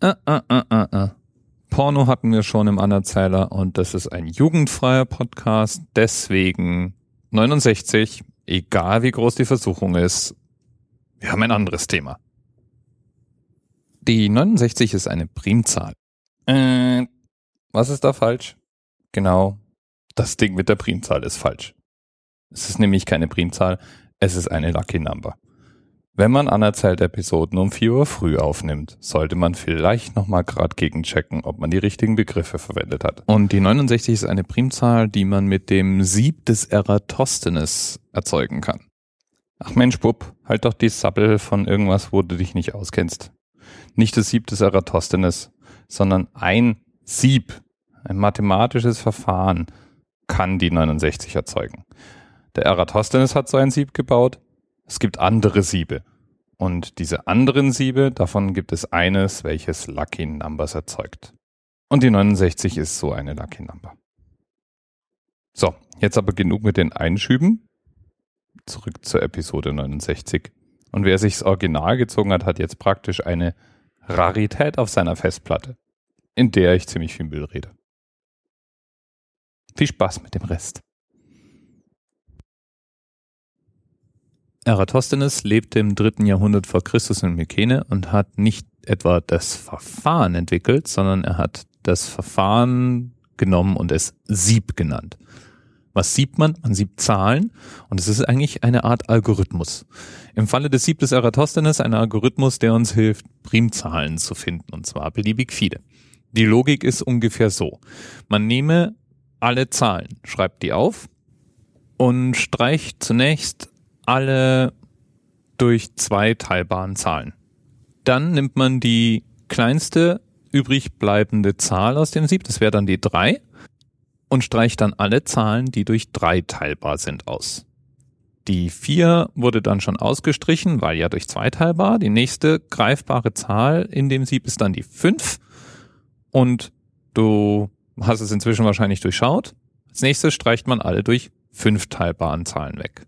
Äh, äh, äh, äh, äh. Porno hatten wir schon im Anerzähler und das ist ein jugendfreier Podcast. Deswegen 69, egal wie groß die Versuchung ist. Wir haben ein anderes Thema. Die 69 ist eine Primzahl. Äh, was ist da falsch? Genau, das Ding mit der Primzahl ist falsch. Es ist nämlich keine Primzahl, es ist eine Lucky Number. Wenn man anerzählte Episoden um 4 Uhr früh aufnimmt, sollte man vielleicht nochmal grad gegenchecken, ob man die richtigen Begriffe verwendet hat. Und die 69 ist eine Primzahl, die man mit dem Sieb des Eratosthenes erzeugen kann. Ach Mensch, Bub, halt doch die Sappel von irgendwas, wo du dich nicht auskennst. Nicht das Sieb des Eratosthenes, sondern ein Sieb, ein mathematisches Verfahren kann die 69 erzeugen. Der Eratosthenes hat so ein Sieb gebaut, es gibt andere Siebe. Und diese anderen Siebe, davon gibt es eines, welches Lucky Numbers erzeugt. Und die 69 ist so eine Lucky Number. So, jetzt aber genug mit den Einschüben. Zurück zur Episode 69. Und wer sich's Original gezogen hat, hat jetzt praktisch eine Rarität auf seiner Festplatte, in der ich ziemlich viel Müll rede. Viel Spaß mit dem Rest. Eratosthenes lebte im dritten Jahrhundert vor Christus in Mykene und hat nicht etwa das Verfahren entwickelt, sondern er hat das Verfahren genommen und es Sieb genannt. Was siebt man? Man siebt Zahlen und es ist eigentlich eine Art Algorithmus. Im Falle des Sieb des Eratosthenes ein Algorithmus, der uns hilft, Primzahlen zu finden und zwar beliebig viele. Die Logik ist ungefähr so. Man nehme alle Zahlen, schreibt die auf und streicht zunächst alle durch zwei teilbaren Zahlen. Dann nimmt man die kleinste übrig bleibende Zahl aus dem Sieb, das wäre dann die drei, und streicht dann alle Zahlen, die durch drei teilbar sind, aus. Die vier wurde dann schon ausgestrichen, weil ja durch zwei teilbar. Die nächste greifbare Zahl in dem Sieb ist dann die fünf. Und du hast es inzwischen wahrscheinlich durchschaut. Als nächstes streicht man alle durch fünf teilbaren Zahlen weg.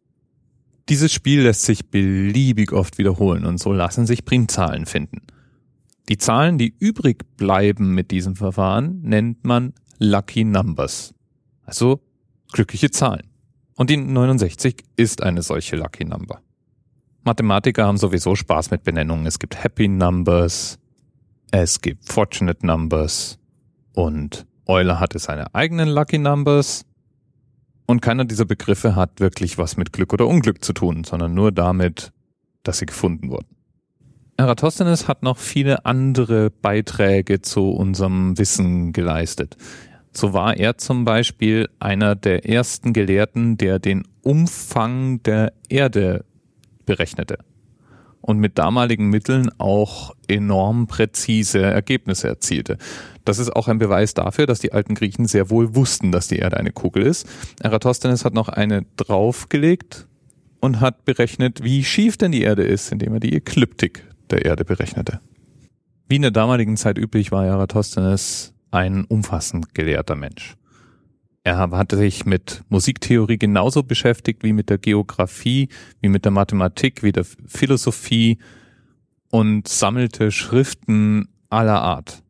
Dieses Spiel lässt sich beliebig oft wiederholen und so lassen sich Primzahlen finden. Die Zahlen, die übrig bleiben mit diesem Verfahren, nennt man Lucky Numbers. Also glückliche Zahlen. Und die 69 ist eine solche Lucky Number. Mathematiker haben sowieso Spaß mit Benennungen. Es gibt Happy Numbers, es gibt Fortunate Numbers und Euler hatte seine eigenen Lucky Numbers und keiner dieser Begriffe hat wirklich was mit Glück oder Unglück zu tun, sondern nur damit, dass sie gefunden wurden. Eratosthenes hat noch viele andere Beiträge zu unserem Wissen geleistet. So war er zum Beispiel einer der ersten Gelehrten, der den Umfang der Erde berechnete und mit damaligen Mitteln auch enorm präzise Ergebnisse erzielte. Das ist auch ein Beweis dafür, dass die alten Griechen sehr wohl wussten, dass die Erde eine Kugel ist. Eratosthenes hat noch eine draufgelegt und hat berechnet, wie schief denn die Erde ist, indem er die Ekliptik der Erde berechnete. Wie in der damaligen Zeit üblich war Eratosthenes ein umfassend gelehrter Mensch. Er hatte sich mit Musiktheorie genauso beschäftigt wie mit der Geografie, wie mit der Mathematik, wie der Philosophie und sammelte Schriften aller Art.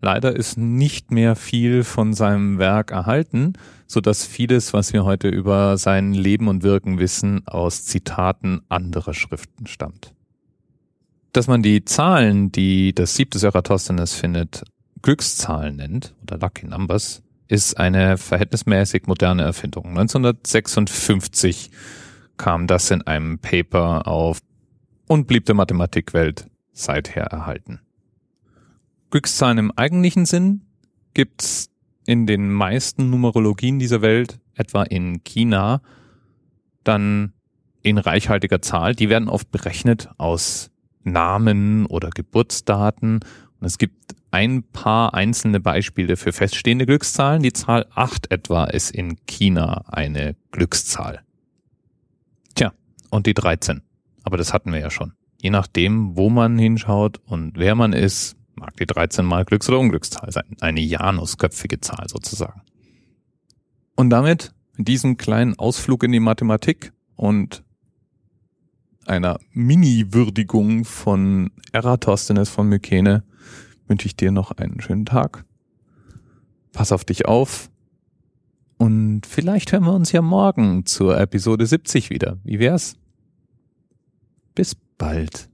Leider ist nicht mehr viel von seinem Werk erhalten, so dass vieles, was wir heute über sein Leben und Wirken wissen, aus Zitaten anderer Schriften stammt. Dass man die Zahlen, die das siebte Eratosthenes findet, Glückszahlen nennt oder Lucky Numbers, ist eine verhältnismäßig moderne Erfindung. 1956 kam das in einem Paper auf und blieb der Mathematikwelt seither erhalten. Glückszahlen im eigentlichen Sinn gibt's in den meisten Numerologien dieser Welt, etwa in China, dann in reichhaltiger Zahl. Die werden oft berechnet aus Namen oder Geburtsdaten. Es gibt ein paar einzelne Beispiele für feststehende Glückszahlen. Die Zahl 8 etwa ist in China eine Glückszahl. Tja, und die 13. Aber das hatten wir ja schon. Je nachdem, wo man hinschaut und wer man ist, mag die 13 mal Glücks- oder Unglückszahl sein. Eine Janusköpfige Zahl sozusagen. Und damit, mit diesem kleinen Ausflug in die Mathematik und einer Mini-Würdigung von Eratosthenes von Mykene, wünsche ich dir noch einen schönen Tag. Pass auf dich auf. Und vielleicht hören wir uns ja morgen zur Episode 70 wieder. Wie wär's? Bis bald.